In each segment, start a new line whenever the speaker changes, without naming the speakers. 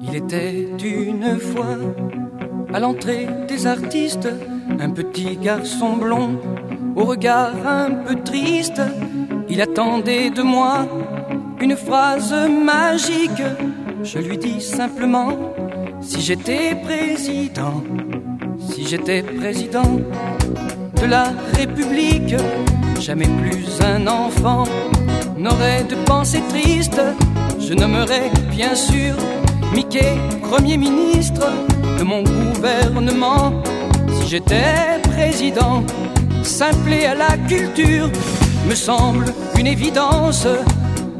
Il était une fois à l'entrée des artistes un petit garçon blond au regard un peu triste. Il attendait de moi une phrase magique. Je lui dis simplement si j'étais président, si j'étais président de la République, jamais plus un enfant n'aurait de pensée triste. Je nommerais bien sûr Mickey, Premier ministre de mon gouvernement. Si j'étais président, simple à la culture, me semble une évidence.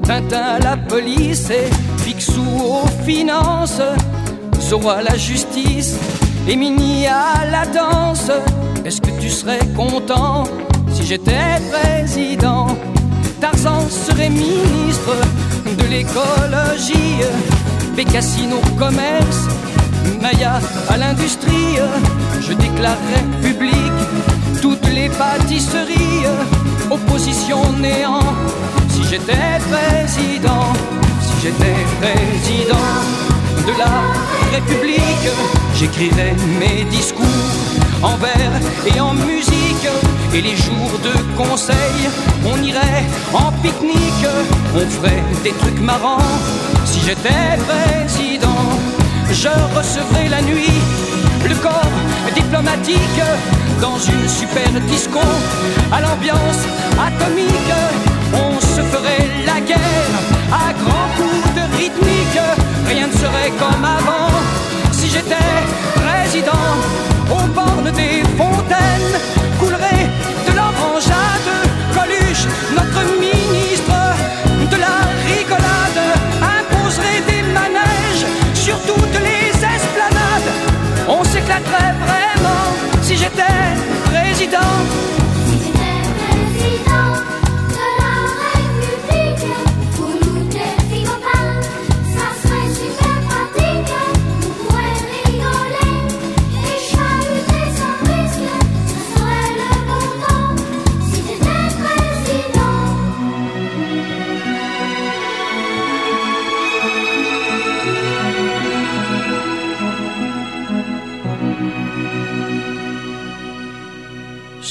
Tintin à la police et Picsou aux finances, Zoro à la justice et Mini à la danse. Est-ce que tu serais content si j'étais président? Tarzan serait ministre de l'écologie, Bécassine au commerce, Maya à l'industrie. Je déclarerais public toutes les pâtisseries, opposition néant. Si j'étais président, si j'étais président de la République, j'écrirais mes discours en vers et en musique. Et les jours de conseil, on irait en pique-nique, on ferait des trucs marrants. Si j'étais président, je recevrais la nuit le corps diplomatique dans une super disco à l'ambiance atomique. On se ferait la guerre à grands coups de rythmique. Rien ne serait comme avant si j'étais président. Aux bornes des fontaines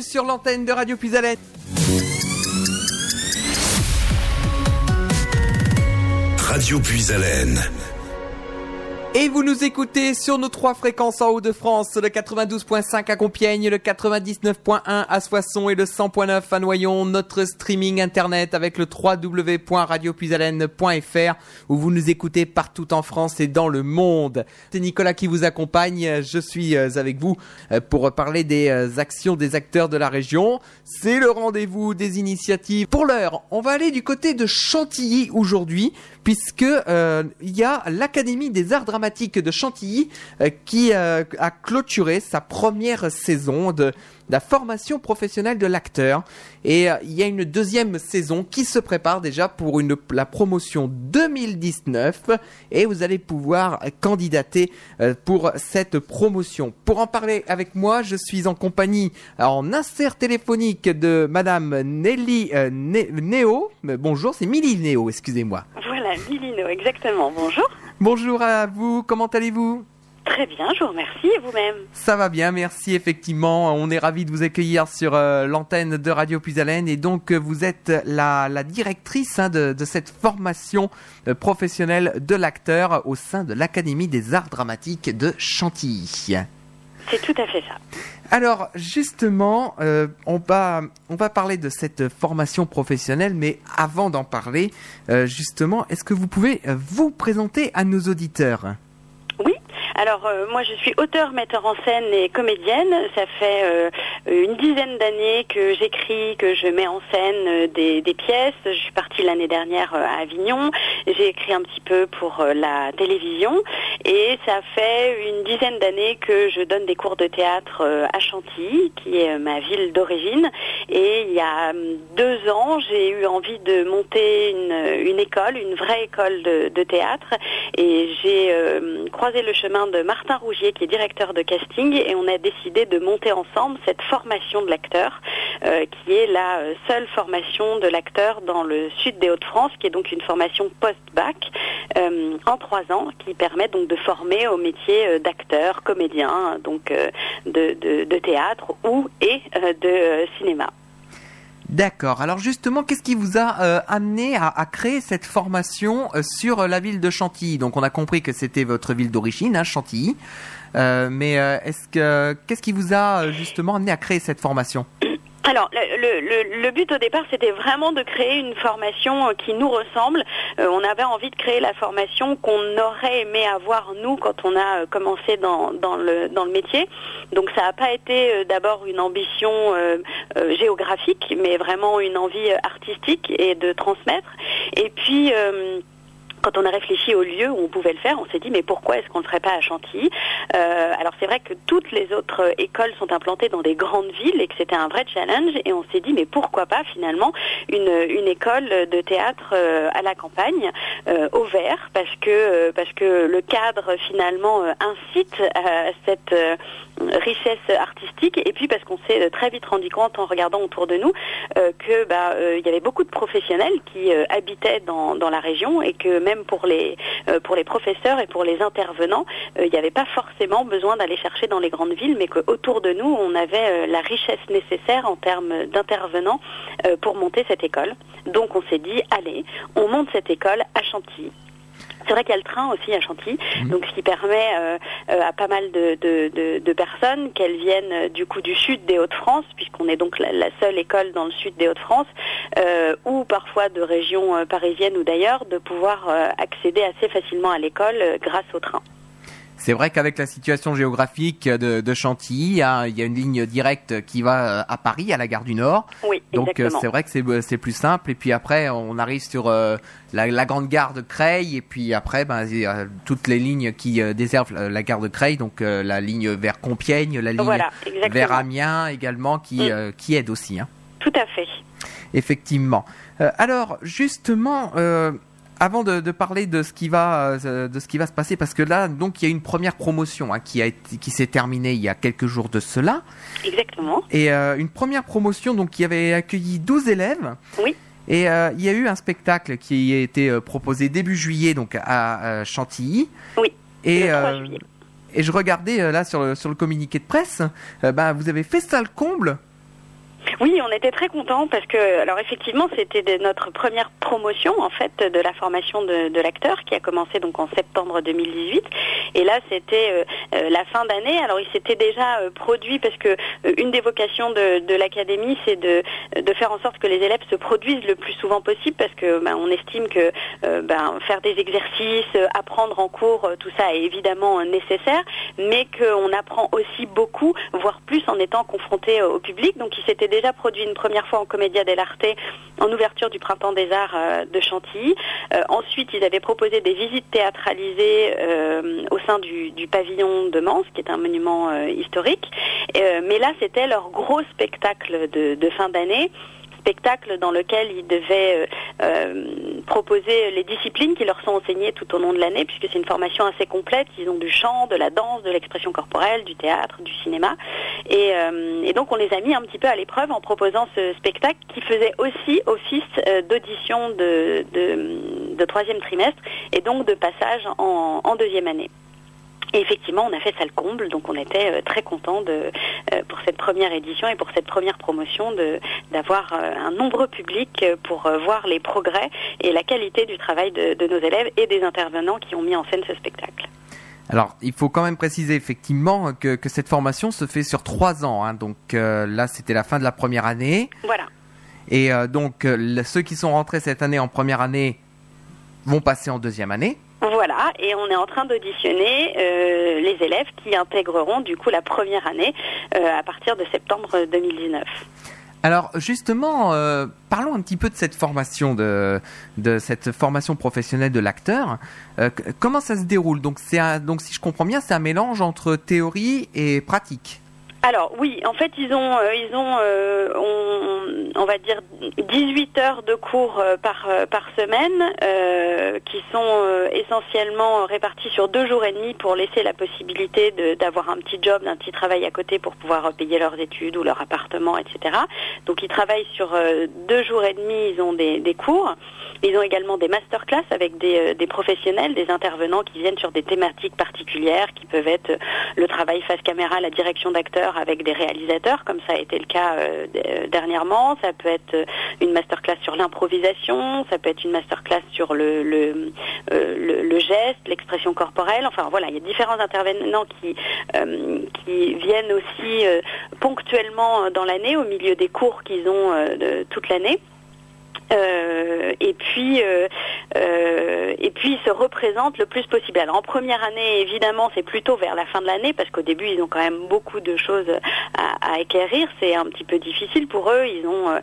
Sur
l'antenne de Radio Puisalette.
Radio Puisalène.
Et vous nous écoutez sur nos trois fréquences en Haut-de-France, le 92.5 à Compiègne, le 99.1 à Soissons et le 100.9 à Noyon, notre streaming internet avec le www.radiopuisalène.fr où vous nous écoutez partout en France et dans le monde. C'est Nicolas qui vous accompagne, je suis euh, avec vous euh, pour parler des euh, actions des acteurs de la région. C'est le rendez-vous des initiatives. Pour l'heure, on va aller du côté de Chantilly aujourd'hui puisque il y a l'Académie des arts dramatiques de Chantilly euh, qui euh, a clôturé sa première saison de, la formation professionnelle de l'acteur et euh, il y a une deuxième saison qui se prépare déjà pour la promotion 2019 et vous allez pouvoir candidater pour cette promotion. Pour en parler avec moi, je suis en compagnie en insert téléphonique de madame Nelly euh, Né- Néo. Bonjour, c'est Milly Néo, excusez-moi.
Voilà, Lilino, exactement. Bonjour.
Bonjour à vous, comment allez-vous?
Très bien, je vous remercie et vous-même?
Ça va bien, merci effectivement. On est ravi de vous accueillir sur euh, l'antenne de Radio Puisalène et donc euh, vous êtes la, la directrice hein, de, de cette formation euh, professionnelle de l'acteur au sein de l'Académie des arts dramatiques de Chantilly.
C'est tout à fait ça.
Alors justement, euh, on va parler de cette formation professionnelle, mais avant d'en parler, euh, justement, est-ce que vous pouvez vous présenter à nos auditeurs?
Alors euh, moi je suis auteur, metteur en scène et comédienne. Ça fait euh, une dizaine d'années que j'écris, que je mets en scène euh, des, pièces. Je suis partie l'année dernière à Avignon. J'ai écrit un petit peu pour la télévision et ça fait une dizaine d'années que je donne des cours de théâtre à Chantilly, qui est ma ville d'origine. Et il y a hum, deux ans, j'ai eu envie de monter une, école, une vraie école de, de théâtre. Et j'ai croisé le chemin de Martin Rougier, qui est directeur de casting, et on a décidé de monter ensemble cette formation de l'acteur, euh, qui est la euh, seule formation de l'acteur dans le sud des Hauts-de-France, qui est donc une formation post-bac euh, en trois ans, qui permet donc de former au métier d'acteur, comédien, donc de, de- théâtre ou et de cinéma.
D'accord. Alors justement, qu'est-ce qui vous a euh, amené à, créer cette formation euh, sur euh, la ville de Chantilly? Donc on a compris que c'était votre ville d'origine, hein, Chantilly. Mais est-ce que qu'est-ce qui vous a justement amené à créer cette formation?
Alors, le, le- le- but au départ, c'était vraiment de créer une formation euh, qui nous ressemble. Euh, on avait envie de créer la formation qu'on aurait aimé avoir nous quand on a euh, commencé dans, le, métier. Donc, ça n'a pas été d'abord une ambition géographique, mais vraiment une envie artistique et de transmettre. Et puis. Quand on a réfléchi au lieu où on pouvait le faire, on s'est dit mais pourquoi est-ce qu'on ne le ferait pas à Chantilly? Euh, Alors c'est vrai que toutes les autres écoles sont implantées dans des grandes villes et que c'était un vrai challenge et on s'est dit mais pourquoi pas finalement une, une école de théâtre euh, à la campagne euh, au vert parce que euh, parce que le cadre finalement incite à cette richesse artistique. Et puis parce qu'on s'est euh, très vite rendu compte en regardant autour de nous euh, que bah euh, il y avait beaucoup de professionnels qui euh, habitaient dans, dans la région et que même pour les pour les professeurs et pour les intervenants il n'y avait pas forcément besoin d'aller chercher dans les grandes villes mais qu'autour de nous on avait la richesse nécessaire en termes d'intervenants pour monter cette école. Donc on s'est dit allez on monte cette école à Chantilly c'est vrai qu'il y a le train aussi à Chantilly, donc ce qui permet euh, euh, à pas mal de, de, de, de personnes qu'elles viennent euh, du coup du sud des Hauts-de-France, puisqu'on est donc la, la seule école dans le sud des Hauts-de-France, euh, ou parfois de régions parisiennes ou d'ailleurs, de pouvoir accéder assez facilement à l'école grâce au train.
C'est vrai qu'avec la situation géographique de, de Chantilly, hein, il y a une ligne directe qui va euh, à Paris, à la gare du Nord.
Oui,
Donc euh, c'est vrai que c'est euh, c'est plus simple. Et puis après, on arrive sur euh, la, la grande gare de Creil. Et puis après, ben, il y a toutes les lignes qui euh, desservent la, gare de Creil. Donc euh, la ligne vers Compiègne, la ligne
Voilà,
vers Amiens également, qui,
Mm.
euh, qui aide aussi. Hein.
Tout à fait.
Effectivement. Euh, alors justement, euh, avant de, de parler de ce qui va euh, de ce qui va se passer, parce que là, donc il y a une première promotion hein, qui a été, qui s'est terminée il y a quelques jours de cela,
Exactement.
et euh, une première promotion donc qui avait accueilli 12 élèves.
Oui.
Et euh, il y a eu un spectacle qui a été proposé début juillet donc à Chantilly.
Oui,
Et
le 3 juillet.
et je regardais là sur le, sur le communiqué de presse, ben vous avez fait ça le comble.
Oui, on était très contents parce que, alors effectivement, c'était notre première promotion en fait de la formation de, l'acteur qui a commencé donc en septembre 2018. Et là, c'était euh, euh, la fin d'année. Alors, il s'était déjà euh, produit parce que une des vocations de, l'académie, c'est de, faire en sorte que les élèves se produisent le plus souvent possible parce que ben, on estime que ben, faire des exercices, apprendre en cours, tout ça est évidemment nécessaire, mais qu'on apprend aussi beaucoup, voire plus en étant confronté au public. Donc, il s'était déjà produit une première fois en Comédia dell'arte en ouverture du Printemps des Arts euh, de Chantilly. Euh, ensuite, ils avaient proposé des visites théâtralisées euh, au sein du, pavillon de Mans, qui est un monument historique. Mais là, c'était leur gros spectacle de fin d'année spectacle dans lequel ils devaient euh, euh, proposer les disciplines qui leur sont enseignées tout au long de l'année, puisque c'est une formation assez complète. Ils ont du chant, de la danse, de l'expression corporelle, du théâtre, du cinéma. Et, euh, donc on les a mis un petit peu à l'épreuve en proposant ce spectacle qui faisait aussi office d'audition de, troisième trimestre et donc de passage en deuxième année. Et effectivement, on a fait ça le comble, donc on était euh, très contents de, euh, pour cette première édition et pour cette première promotion de d'avoir euh, un nombreux public pour voir les progrès et la qualité du travail de, de nos élèves et des intervenants qui ont mis en scène ce spectacle.
Alors, il faut quand même préciser effectivement que, que cette formation se fait sur trois ans. hein. Donc euh, là, c'était la fin de la première année.
Voilà.
Et euh, donc, euh, ceux qui sont rentrés cette année en première année vont passer en deuxième année.
Voilà, et on est en train d'auditionner euh, les élèves qui intégreront du coup la première année euh, à partir de septembre 2019.
Alors justement, euh, parlons un petit peu de cette formation, de, cette formation professionnelle de l'acteur. Euh, comment ça se déroule? Donc un- donc si je comprends bien, c'est un mélange entre théorie et pratique.
Alors oui, en fait ils ont euh, euh, on, va dire 18 heures de cours euh, par semaine qui sont essentiellement répartis sur deux jours et demi pour laisser la possibilité d'avoir un petit job, d'un petit travail à côté pour pouvoir payer leurs études ou leur appartement, etc. Donc ils travaillent sur deux jours et demi, ils ont des, cours. Ils ont également des masterclass avec des, professionnels, des intervenants qui viennent sur des thématiques particulières, qui peuvent être le travail face caméra, la direction d'acteurs avec des réalisateurs, comme ça a été le cas euh, euh, dernièrement. Ça peut être euh, une masterclass sur l'improvisation, ça peut être une masterclass sur le, geste, l'expression corporelle. Enfin voilà, il y a différents intervenants qui, viennent aussi ponctuellement dans l'année, au milieu des cours qu'ils ont toute l'année. Euh, et puis euh, euh, et puis ils se représentent le plus possible. Alors en première année, évidemment, c'est plutôt vers la fin de l'année parce qu'au début, ils ont quand même beaucoup de choses à, à acquérir. C'est un petit peu difficile pour eux. Ils ont,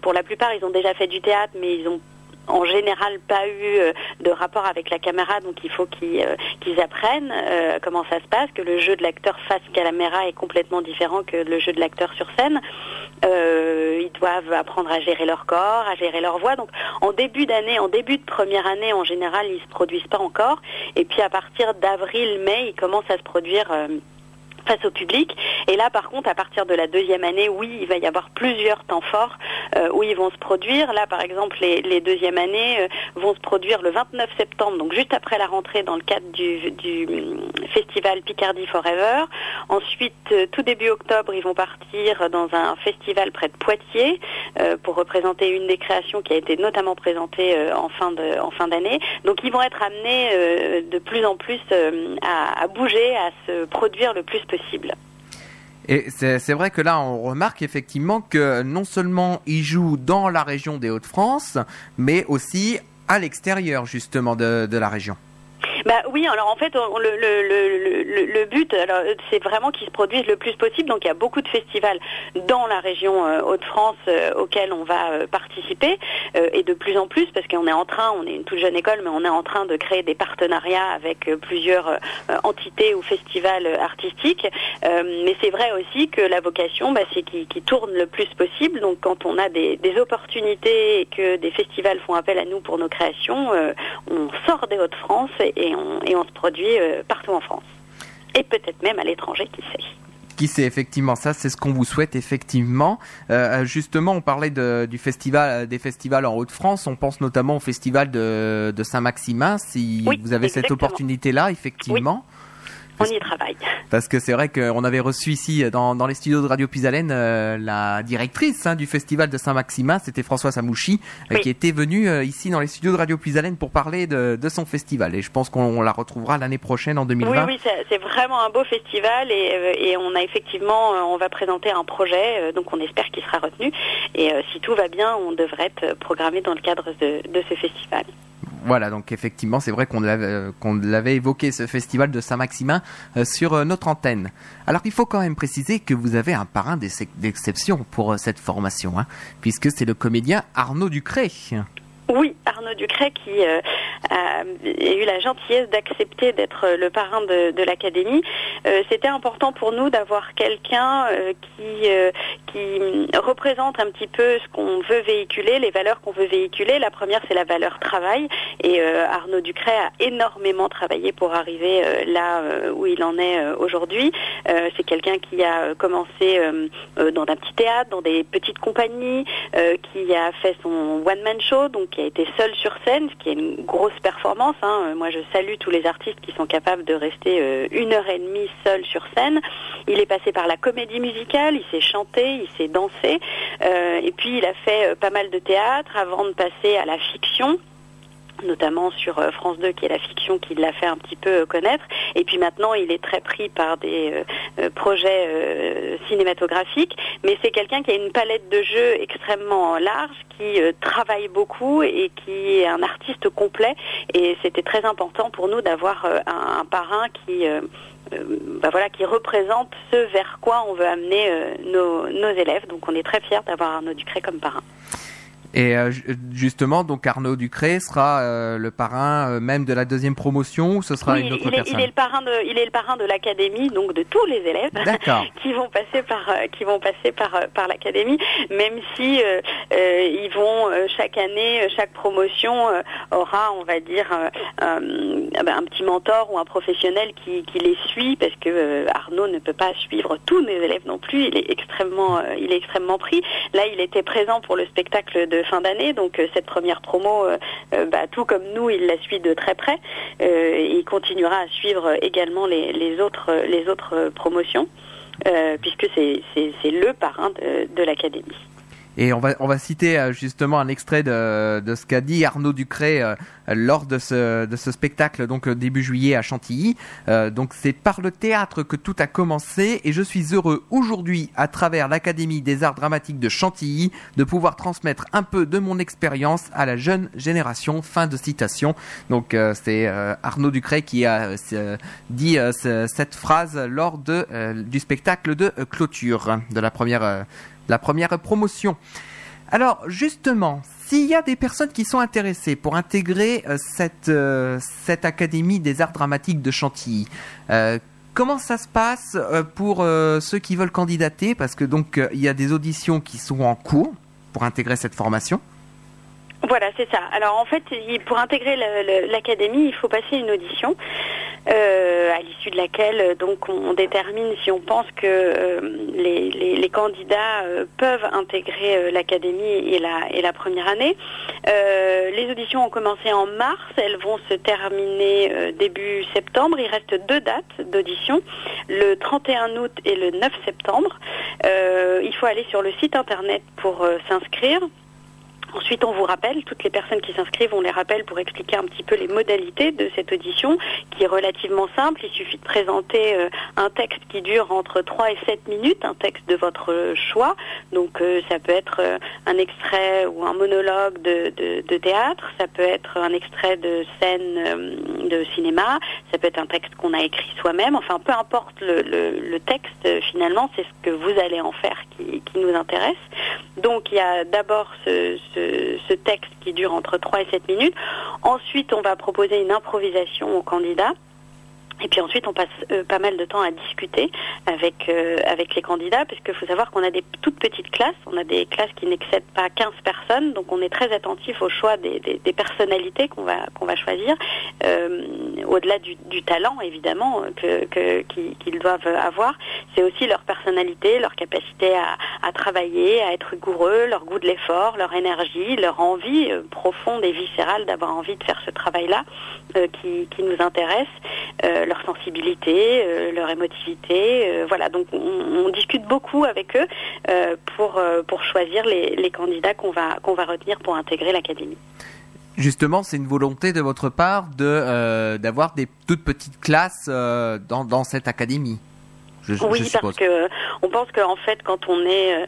pour la plupart, ils ont déjà fait du théâtre, mais ils ont en général pas eu euh, de rapport avec la caméra, donc il faut qu'ils euh, apprennent euh, comment ça se passe, que le jeu de l'acteur face caméra est complètement différent que le jeu de l'acteur sur scène. Ils doivent apprendre à gérer leur corps, à gérer leur voix. Donc en début d'année, en début de première année, en général, ils se produisent pas encore. Et puis à partir d'avril-mai, ils commencent à se produire. Face au public. Et là, par contre, à partir de la deuxième année, oui, il va y avoir plusieurs temps forts euh, où ils vont se produire. Là, par exemple, les, deuxièmes années euh, vont se produire le 29 septembre, donc juste après la rentrée dans le cadre du, hum, festival Picardie Forever. Ensuite, euh, tout début octobre, ils vont partir dans un festival près de Poitiers euh, pour représenter une des créations qui a été notamment présentée euh, en fin d'année. Donc, ils vont être amenés euh, de plus en plus euh, à bouger, à se produire le plus possible.
Et c'est vrai que là, on remarque effectivement que non seulement ils jouent dans la région des Hauts-de-France, mais aussi à l'extérieur justement de la région.
Bah oui, alors en fait, le, but, c'est vraiment qu'ils se produisent le plus possible. Donc il y a beaucoup de festivals dans la région euh, Hauts-de-France euh, auxquels on va euh, participer et de plus en plus parce qu'on est en train, on est une toute jeune école, mais on est en train de créer des partenariats avec plusieurs entités ou festivals artistiques. Mais c'est vrai aussi que la vocation, bah, c'est qu'ils tournent le plus possible. Donc quand on a des, opportunités et que des festivals font appel à nous pour nos créations, on sort des Hauts-de-France et on, et on se produit euh, partout en France. Et peut-être même à l'étranger, qui sait.
Qui c'est effectivement ça, c'est ce qu'on vous souhaite effectivement. Euh, justement, on parlait de, du festival, euh, des festivals en Haute-France. On pense notamment au festival de, de Saint-Maximin. Si
Oui,
vous avez cette opportunité-là, effectivement.
On y travaille.
Parce que c'est vrai qu'on avait reçu ici dans, dans les studios de Radio Pisalène euh, la directrice hein, du festival de Saint-Maximin, c'était François Samouchi, euh, qui était venue euh, ici dans les studios de Radio Pisalène pour parler de, de son festival. Et je pense qu'on la retrouvera l'année prochaine en 2020.
Oui, oui, c'est vraiment un beau festival et, euh, et on a effectivement, euh, on va présenter un projet, euh, donc on espère qu'il sera retenu. Et euh, si tout va bien, on devrait être programmé dans le cadre de, de ce festival.
Voilà, donc effectivement, c'est vrai qu'on l'avait, euh, qu'on l'avait évoqué, ce festival de Saint-Maximin, euh, sur euh, notre antenne. Alors, il faut quand même préciser que vous avez un parrain d'ex- d'exception pour cette formation, hein, puisque c'est le comédien Arnaud Ducré.
Oui, Ducret qui euh, a, eu la gentillesse d'accepter d'être euh, le parrain de, l'académie. Euh, C'était important pour nous d'avoir quelqu'un qui qui représente un petit peu ce qu'on veut véhiculer, les valeurs qu'on veut véhiculer. La première, c'est la valeur travail. Et Arnaud Ducret a énormément travaillé pour arriver là où il en est aujourd'hui. C'est quelqu'un qui a commencé dans un petit théâtre, dans des petites compagnies, qui a fait son one-man show, donc qui a été seul sur scène, ce qui est une grosse performance. hein. Euh, Moi, je salue tous les artistes qui sont capables de rester euh, une heure et demie seuls sur scène. Il est passé par la comédie musicale, il s'est chanté, il s'est dansé, euh, et puis il a fait pas mal de théâtre avant de passer à la fiction notamment sur euh, France 2 qui est la fiction qui l'a fait un petit peu euh, connaître et puis maintenant il est très pris par des euh, projets cinématographiques mais c'est quelqu'un qui a une palette de jeux extrêmement large qui travaille beaucoup et qui est un artiste complet et c'était très important pour nous d'avoir un, parrain qui bah voilà, qui représente ce vers quoi on veut amener nos, nos élèves. Donc on est très fiers d'avoir Arnaud Ducré comme parrain.
Et euh, ju- justement, donc Arnaud Ducré sera euh, le parrain euh, même de la deuxième promotion ou ce sera
Oui,
une
il,
autre
il est,
personne
il est le parrain de, il est le parrain de l'académie, donc de tous les élèves qui vont passer par, qui vont passer par, par l'académie, même si euh, euh, ils vont chaque année, chaque promotion euh, aura, on va dire, ah ben, un petit mentor ou un professionnel qui, qui les suit, parce que Arnaud ne peut pas suivre tous mes élèves non plus. Il est extrêmement, il est extrêmement pris. Là, il était présent pour le spectacle de fin d'année, donc euh, cette première promo, euh, euh, bah, tout comme nous, il la suit de très près. Il continuera à suivre également les, autres, les autres promotions, puisque c'est le parrain de l'académie.
Et on va, on va citer euh, justement un extrait de, de ce qu'a dit Arnaud Ducré euh, lors de ce, de ce spectacle, donc euh, début juillet à Chantilly. Donc c'est par le théâtre que tout a commencé et je suis heureux aujourd'hui, à travers l'Académie des arts dramatiques de Chantilly, de pouvoir transmettre un peu de mon expérience à la jeune génération. Fin de citation. Donc c'est Arnaud Ducré qui a dit ce- cette phrase lors de, du spectacle de clôture de la première la première promotion. Alors justement, s'il y a des personnes qui sont intéressées pour intégrer euh, cette, euh, cette Académie des arts dramatiques de Chantilly, euh, comment ça se passe pour ceux qui veulent candidater? Parce que donc il y a des auditions qui sont en cours pour intégrer cette formation.
Voilà, c'est ça. Alors en fait, pour intégrer l'académie, il faut passer une audition euh, à l'issue de laquelle euh, donc on, détermine si on pense que euh, les, candidats peuvent intégrer l'académie et la, première année. Les auditions ont commencé en mars, elles vont se terminer début septembre. Il reste deux dates d'audition, le 31 août et le 9 septembre. Il faut aller sur le site internet pour s'inscrire. Ensuite, on vous rappelle, toutes les personnes qui s'inscrivent, on les rappelle pour expliquer un petit peu les modalités de cette audition, qui est relativement simple. Il suffit de présenter euh, un texte qui dure entre 3 et 7 minutes, un texte de votre choix. Donc, euh, ça peut être euh, un extrait ou un monologue de, de- théâtre, ça peut être un extrait de scène euh, de cinéma, ça peut être un texte qu'on a écrit soi-même. Enfin, peu importe le, le- texte, euh, finalement, c'est ce que vous allez en faire qui, nous intéresse. Donc il y a d'abord ce, ce- ce texte qui dure entre 3 et 7 minutes. Ensuite, on va proposer une improvisation aux candidats. Et puis ensuite, on passe euh, pas mal de temps à discuter avec euh, avec les candidats, qu'il faut savoir qu'on a des toutes petites classes. On a des classes qui n'excèdent pas 15 personnes, donc on est très attentif au choix des, des- des personnalités qu'on va qu'on va choisir, euh, au-delà du, du talent évidemment que que- qu'ils doivent avoir. C'est aussi leur personnalité, leur capacité à, à travailler, à être rigoureux, leur goût de l'effort, leur énergie, leur envie euh, profonde et viscérale d'avoir envie de faire ce travail-là euh, qui, qui nous intéresse, leur sensibilité, euh, leur émotivité. euh, voilà, donc on, discute beaucoup avec eux euh, pour, pour choisir les, les candidats qu'on va, qu'on va retenir pour intégrer l'académie.
Justement, c'est une volonté de votre part de d'avoir des toutes petites classes dans, dans cette académie? Je,
Oui, parce que on pense qu'en fait, quand on est, euh,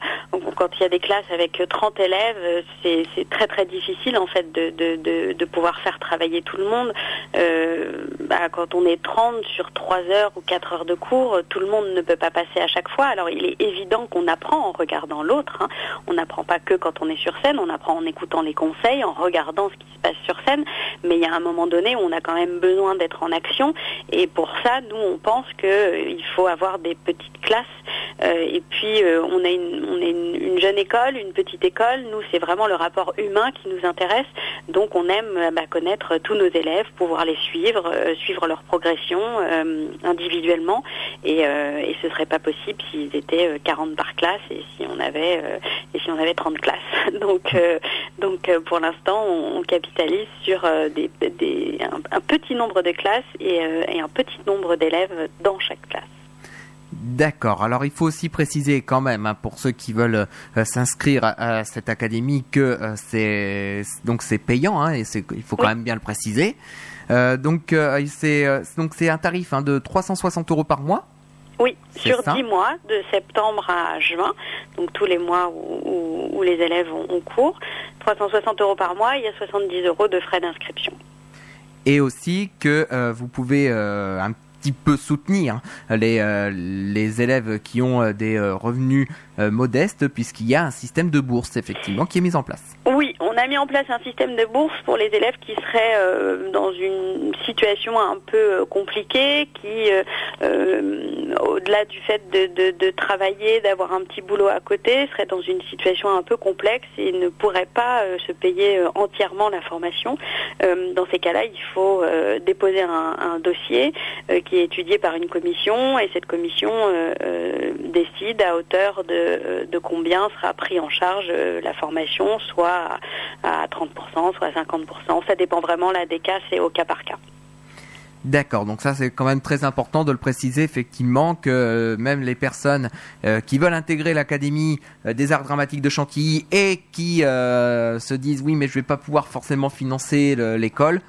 quand il y a des classes avec 30 élèves, euh, c'est c'est très très difficile en fait de, de, de, de pouvoir faire travailler tout le monde. Euh, bah, quand on est 30 sur 3 heures ou 4 heures de cours, euh, tout le monde ne peut pas passer à chaque fois. Alors il est évident qu'on apprend en regardant l'autre. hein. On n'apprend pas que quand on est sur scène, on apprend en écoutant les conseils, en regardant ce qui se passe sur scène. Mais il y a un moment donné où on a quand même besoin d'être en action. Et pour ça, nous, on pense qu'il faut avoir des petites classes. Euh, et puis, euh, on a, une, est une, une jeune école, une petite école. Nous, c'est vraiment le rapport humain qui nous intéresse. Donc, on aime euh, bah, connaître tous nos élèves, pouvoir les suivre, suivre leur progression individuellement. Et, et ce serait pas possible s'ils étaient euh, 40 par classe et si on avait, et si on avait 30 classes. Donc, Donc pour l'instant, on, capitalise sur des, un, petit nombre de classes et un petit nombre d'élèves dans chaque classe.
D'accord. Alors il faut aussi préciser quand même hein, pour ceux qui veulent euh, s'inscrire à, à cette académie que euh, c'est donc c'est payant hein, et il faut quand même bien le préciser. Euh, donc c'est donc c'est un tarif hein, de 360 euros par mois.
Oui, sur
ça
10 mois, de septembre à juin, donc tous les mois où, où- où les élèves ont, ont cours. 360 euros par mois, il y a 70 euros de frais d'inscription.
et aussi que euh, vous pouvez euh, un petit peu soutenir les, euh, les élèves qui ont euh, des euh, revenus modestes puisqu'il y a un système de bourse effectivement qui est mis en place.
Oui, a mis en place un système de bourse pour les élèves qui seraient euh, dans une situation un peu euh, compliquée, qui, euh, euh, au-delà du fait de, de- de travailler, d'avoir un petit boulot à côté, seraient dans une situation un peu complexe et ne pourraient pas euh, se payer entièrement la formation. Dans ces cas-là, il faut déposer un, un dossier qui est étudié par une commission et cette commission décide à hauteur de, de combien sera pris en charge la formation, soit à, à 30%, soit à 50%. Ça dépend vraiment là des cas, c'est au cas par cas.
D'accord, donc ça c'est quand même très important de le préciser effectivement que euh, même les personnes euh, qui veulent intégrer l'académie euh, des arts dramatiques de Chantilly et qui euh, se disent oui mais je vais pas pouvoir forcément financer le- l'école,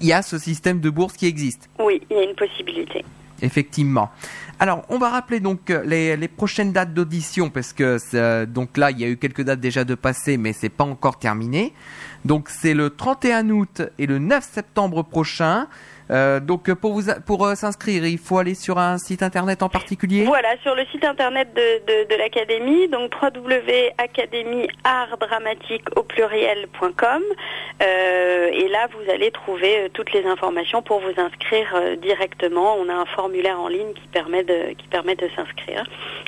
il y a ce système de bourse qui existe.
Oui, il y a une possibilité.
Effectivement. Alors, on va rappeler donc euh, les, les prochaines dates d'audition parce que c'est- donc là, il y a eu quelques dates déjà de passé, mais c'est pas encore terminé. Donc, c'est le 31 août et le 9 septembre prochain. Euh, donc, pour vous pour euh, s'inscrire, il faut aller sur un site internet en particulier?
Voilà, sur le site internet de, de, de l'académie, donc www.academieartdramatique au pluriel.com. Euh, et là, vous allez trouver euh, toutes les informations pour vous inscrire euh, directement. On a un formulaire en ligne qui permet de, qui permet de s'inscrire.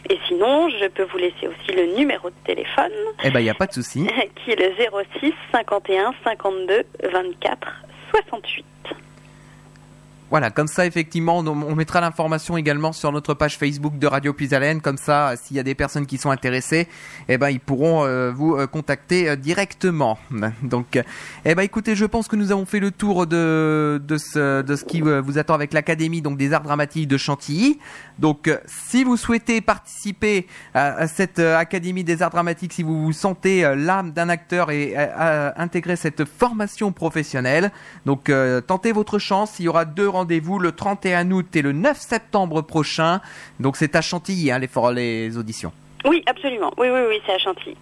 Et sinon, je peux vous laisser aussi le numéro de téléphone,
Eh ben, il y a pas de souci.
qui est le 06 51 52 24 68.
Voilà, comme ça, effectivement, on, mettra l'information également sur notre page Facebook de Radio Puisalène. Comme ça, s'il y a des personnes qui sont intéressées, eh ben, ils pourront euh, vous euh, contacter euh, directement. Donc, euh, eh ben, écoutez, je pense que nous avons fait le tour de, de, ce, qui euh, vous attend avec l'Académie donc des Arts Dramatiques de Chantilly. Donc, euh, si vous souhaitez participer à, cette euh, Académie des Arts Dramatiques, si vous vous sentez euh, l'âme d'un acteur et euh, intégrer cette formation professionnelle, donc euh, tentez votre chance. Il y aura deux rendez-vous le 31 août et le 9 septembre prochain. Donc c'est à Chantilly hein, les, auditions.
Oui, absolument. Oui, oui, oui, c'est à Chantilly.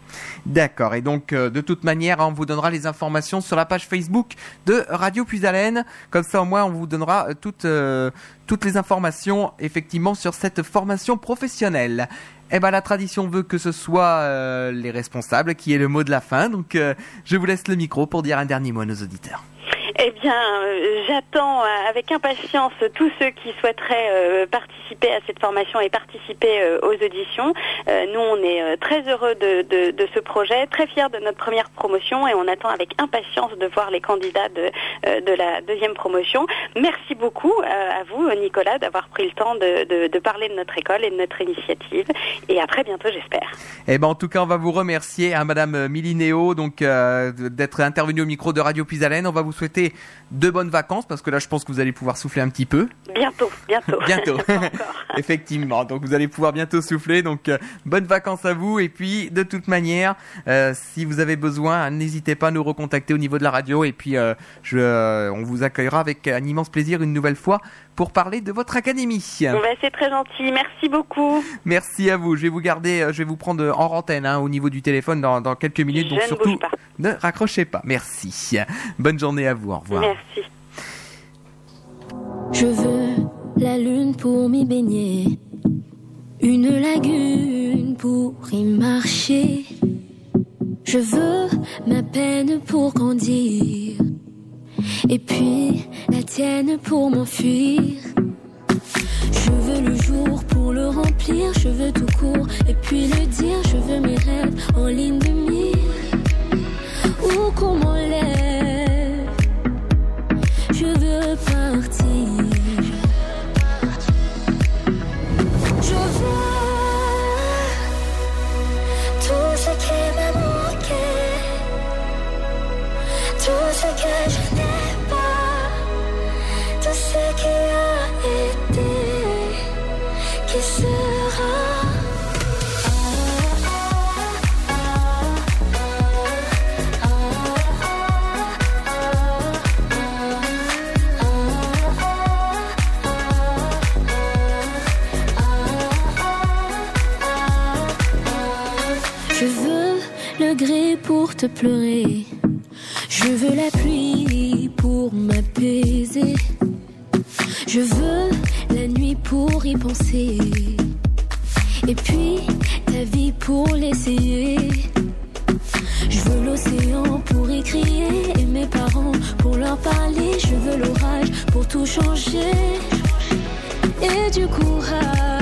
D'accord. Et donc euh, de toute manière, hein, on vous donnera les informations sur la page Facebook de Radio Puisalène. Comme ça au moins on vous donnera euh, toutes euh, toutes les informations effectivement sur cette formation professionnelle. Eh ben la tradition veut que ce soit euh, les responsables qui aient le mot de la fin. Donc je vous laisse le micro pour dire un dernier mot à nos auditeurs.
Eh bien, euh, j'attends euh, avec impatience tous ceux qui souhaiteraient euh, participer à cette formation et participer aux auditions. Nous, on est très heureux de, ce projet, très fiers de notre première promotion et on attend avec impatience de voir les candidats de, la deuxième promotion. Merci beaucoup à vous, Nicolas, d'avoir pris le temps de, parler de notre école et de notre initiative. Et à très bientôt, j'espère.
Eh ben en tout cas, on va vous remercier à Madame Milinéo donc d'être intervenue au micro de Radio Puisalène. On va vous souhaiter de bonnes vacances parce que là, je pense que vous allez pouvoir souffler un petit peu.
Bientôt, bientôt.
Bientôt. Effectivement. Donc vous allez pouvoir bientôt souffler. Donc euh, bonnes vacances à vous. Et puis de toute manière, euh, si vous avez besoin, n'hésitez pas à nous recontacter au niveau de la radio. Et puis euh, je, on vous accueillera avec un immense plaisir une nouvelle fois pour parler de votre académie.
Bon, bah, c'est très gentil. Merci beaucoup.
Merci à vous. Je vais vous garder, euh, je vais vous prendre euh, en antenne hein, au niveau du téléphone dans, dans quelques minutes.
Je
donc
ne
surtout,
bouge pas.
ne raccrochez pas. Merci. Bonne journée à vous. Au revoir.
Merci.
Je veux la lune pour m'y baigner, une lagune pour y marcher. Je veux ma peine pour grandir, et puis la tienne pour m'enfuir. Je veux le jour pour le remplir, je veux tout court, et puis le dire. Je veux mes rêves en ligne de mire, ou qu'on m'enlève. Je veux partir. Je veux le gré pour te pleurer. Je veux la pluie pour m'apaiser. Je veux la nuit pour y penser. Et puis ta vie pour l'essayer. Je veux l'océan pour y crier. Et mes parents pour leur parler. Je veux l'orage pour tout changer. Et du courage